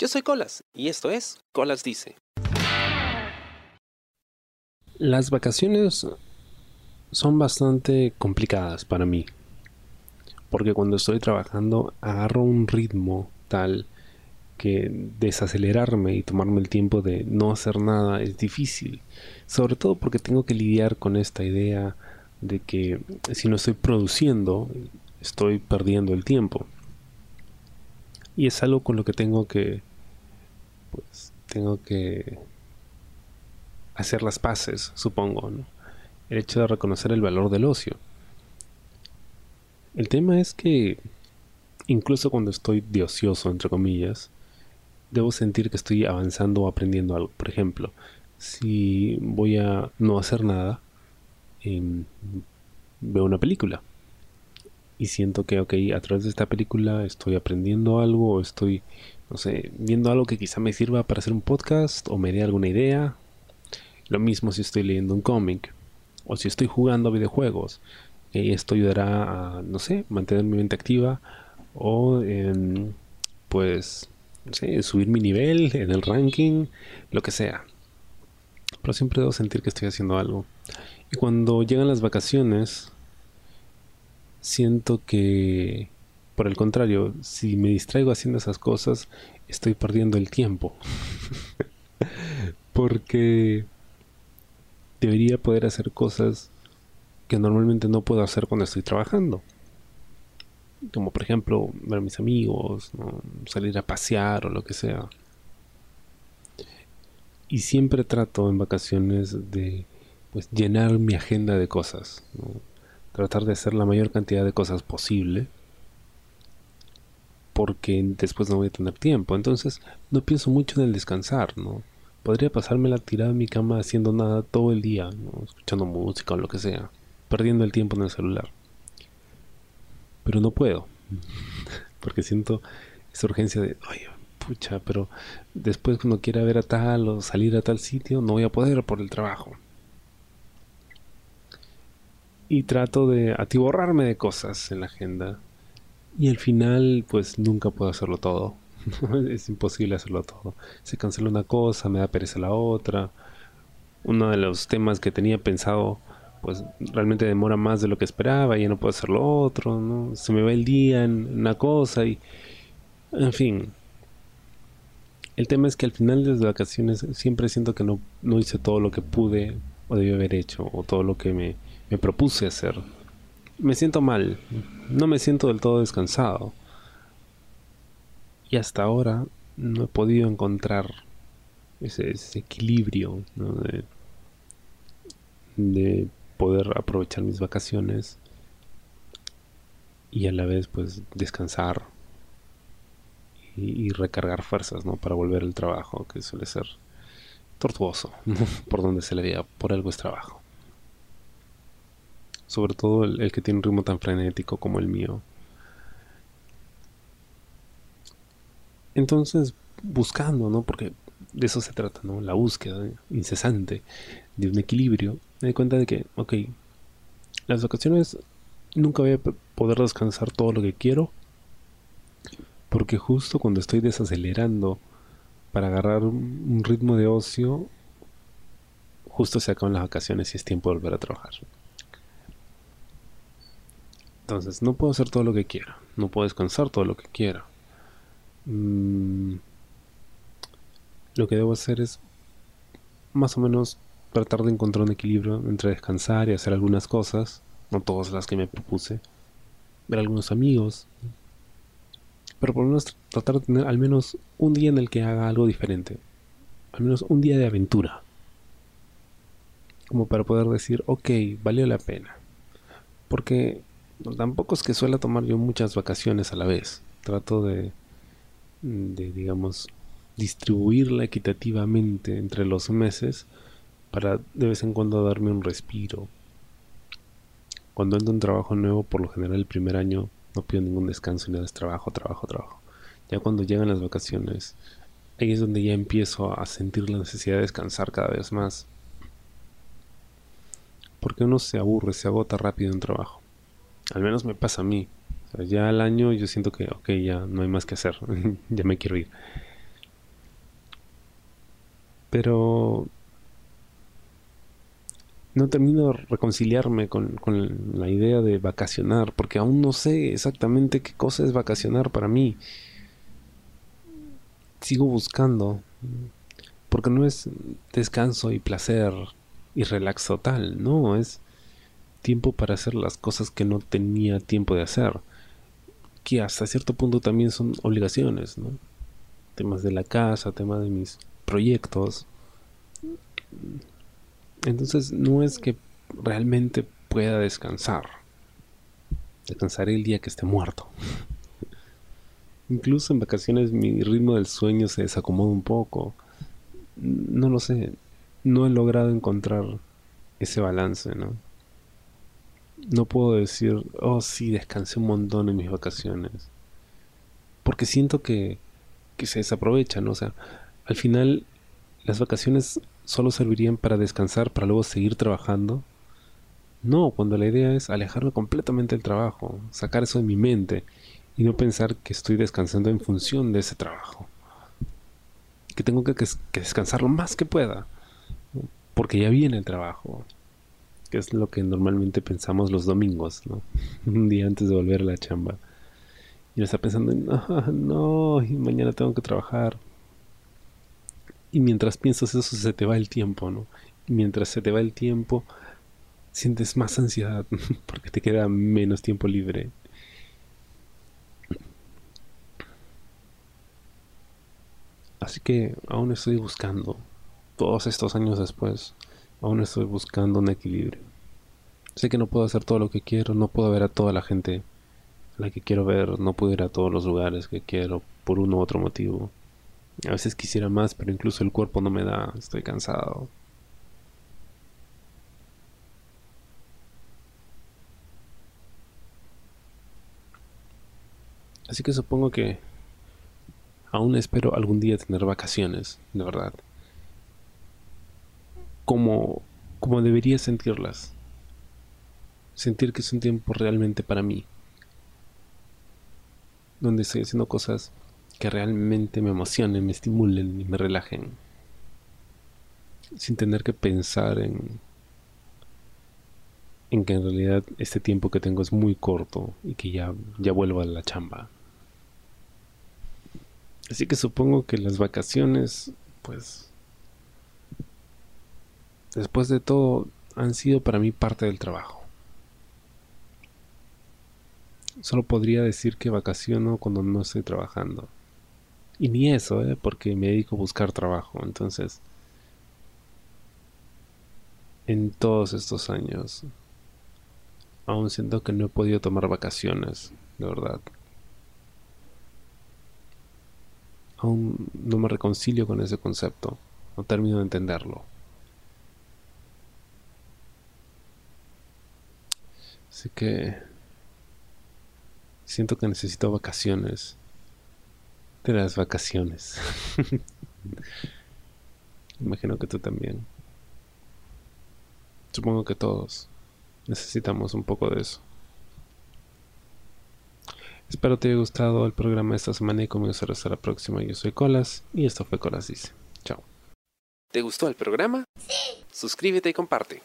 Yo soy Colas y esto es Colas Dice. Las vacaciones son bastante complicadas para mí. Porque cuando estoy trabajando agarro un ritmo tal que desacelerarme y tomarme el tiempo de no hacer nada es difícil. Sobre todo porque tengo que lidiar con esta idea de que si no estoy produciendo, estoy perdiendo el tiempo. Y es algo con lo que tengo que, pues, tengo que hacer las paces, supongo, El hecho de reconocer el valor del ocio. El tema es que, incluso cuando estoy de ocioso, entre comillas, debo sentir que estoy avanzando o aprendiendo algo. Por ejemplo, si voy a no hacer nada, em, veo una película y siento que, ok, a través de esta película estoy aprendiendo algo o estoy, no sé, viendo algo que quizá me sirva para hacer un podcast o me dé alguna idea. Lo mismo si estoy leyendo un cómic o si estoy jugando videojuegos. Eh, esto ayudará a, no sé, mantener mi mente activa o, pues, no sé, subir mi nivel en el ranking, lo que sea. Pero siempre debo sentir que estoy haciendo algo. Y cuando llegan las vacaciones, siento que, por el contrario, si me distraigo haciendo esas cosas, estoy perdiendo el tiempo. Porque debería poder hacer cosas que normalmente no puedo hacer cuando estoy trabajando. Como por ejemplo ver a mis amigos, salir a pasear o lo que sea. Y siempre trato en vacaciones de pues llenar mi agenda de cosas tratar de hacer la mayor cantidad de cosas posible porque después no voy a tener tiempo. Entonces no pienso mucho en el descansar, ¿no? Podría pasarme la tirada en mi cama haciendo nada todo el día, escuchando música o lo que sea, perdiendo el tiempo en el celular. Pero no puedo, porque siento esa urgencia de, oye, pucha, pero después cuando quiera ver a tal o salir a tal sitio, no voy a poder por el trabajo y trato de atiborrarme de cosas en la agenda. Y al final, pues nunca puedo hacerlo todo. es imposible hacerlo todo. Se cancela una cosa, me da pereza la otra. Uno de los temas que tenía pensado, pues realmente demora más de lo que esperaba y ya no puedo hacer lo otro, ¿no? Se me va el día en una cosa y... En fin. El tema es que al final de las vacaciones siempre siento que no, no hice todo lo que pude o debí haber hecho o todo lo que me me propuse hacer. Me siento mal, no me siento del todo descansado. Y hasta ahora no he podido encontrar ese, equilibrio de, poder aprovechar mis vacaciones y a la vez pues descansar y, recargar fuerzas ¿no? para volver al trabajo que suele ser tortuoso por donde se le vea por algo es trabajo sobre todo el, que tiene un ritmo tan frenético como el mío. Entonces, buscando, ¿no? Porque de eso se trata, ¿no? La búsqueda incesante de un equilibrio. Me di cuenta de que, ok, las vacaciones nunca voy a poder descansar todo lo que quiero. Porque justo cuando estoy desacelerando para agarrar un ritmo de ocio, justo se acaban las vacaciones y es tiempo de volver a trabajar. Entonces, no puedo hacer todo lo que quiera. No puedo descansar todo lo que quiera. Mm, lo que debo hacer es más o menos tratar de encontrar un equilibrio entre descansar y hacer algunas cosas, no todas las que me propuse, ver a algunos amigos, pero por lo menos tratar de tener al menos un día en el que haga algo diferente, al menos un día de aventura, como para poder decir, ok, valió la pena, porque tampoco es que suela tomar yo muchas vacaciones a la vez. Trato de, de digamos, distribuirla equitativamente entre los meses para de vez en cuando darme un respiro. Cuando entro en trabajo nuevo, por lo general el primer año no pido ningún descanso, nada es trabajo, trabajo, trabajo. Ya cuando llegan las vacaciones, ahí es donde ya empiezo a sentir la necesidad de descansar cada vez más. Porque uno se aburre, se agota rápido en trabajo. Al menos me pasa a mí. ya al año yo siento que, ok, ya no hay más que hacer. ya me quiero ir. Pero no termino de reconciliarme con, con, la idea de vacacionar, porque aún no sé exactamente qué cosa es vacacionar para mí. Sigo buscando, porque no es descanso y placer y relax total, no, es tiempo para hacer las cosas que no tenía tiempo de hacer, que hasta cierto punto también son obligaciones, ¿no? Temas de la casa, temas de mis proyectos. Entonces no es que realmente pueda descansar. Descansaré el día que esté muerto. Incluso en vacaciones mi ritmo del sueño se desacomoda un poco. No lo sé. No he logrado encontrar ese balance, ¿no? No puedo decir, oh sí, descansé un montón en mis vacaciones. Porque siento que, que se desaprovecha, ¿no? O sea, al final las vacaciones solo servirían para descansar para luego seguir trabajando. No, cuando la idea es alejarme completamente del trabajo, sacar eso de mi mente y no pensar que estoy descansando en función de ese trabajo. Que tengo que, descansar lo más que pueda, porque ya viene el trabajo, que es lo que normalmente pensamos los domingos, ¿no? Un día antes de volver a la chamba. Y uno está pensando, no, no, mañana tengo que trabajar. Y mientras piensas eso se te va el tiempo, ¿no? Y mientras se te va el tiempo, sientes más ansiedad porque te queda menos tiempo libre. Así que aún estoy buscando, todos estos años después, aún estoy buscando un equilibrio. Sé que no puedo hacer todo lo que quiero, no puedo ver a toda la gente a la que quiero ver, no puedo ir a todos los lugares que quiero por uno u otro motivo. A veces quisiera más, pero incluso el cuerpo no me da, estoy cansado. Así que supongo que aún espero algún día tener vacaciones, de verdad. Como, como debería sentirlas. Sentir que es un tiempo realmente para mí. Donde estoy haciendo cosas que realmente me emocionen, me estimulen y me relajen. Sin tener que pensar en, en que en realidad este tiempo que tengo es muy corto y que ya, ya vuelvo a la chamba. Así que supongo que las vacaciones, pues, después de todo, han sido para mí parte del trabajo. Solo podría decir que vacaciono cuando no estoy trabajando. Y ni eso, ¿eh? porque me dedico a buscar trabajo. Entonces, en todos estos años, aún siento que no he podido tomar vacaciones, de verdad. Aún no me reconcilio con ese concepto, no termino de entenderlo. Así que siento que necesito vacaciones de las vacaciones. Imagino que tú también. Supongo que todos necesitamos un poco de eso. Espero te haya gustado el programa de esta semana y conmigo será hasta la próxima. Yo soy Colas y esto fue Colas Dice. Chao. ¿Te gustó el programa? Sí. Suscríbete y comparte.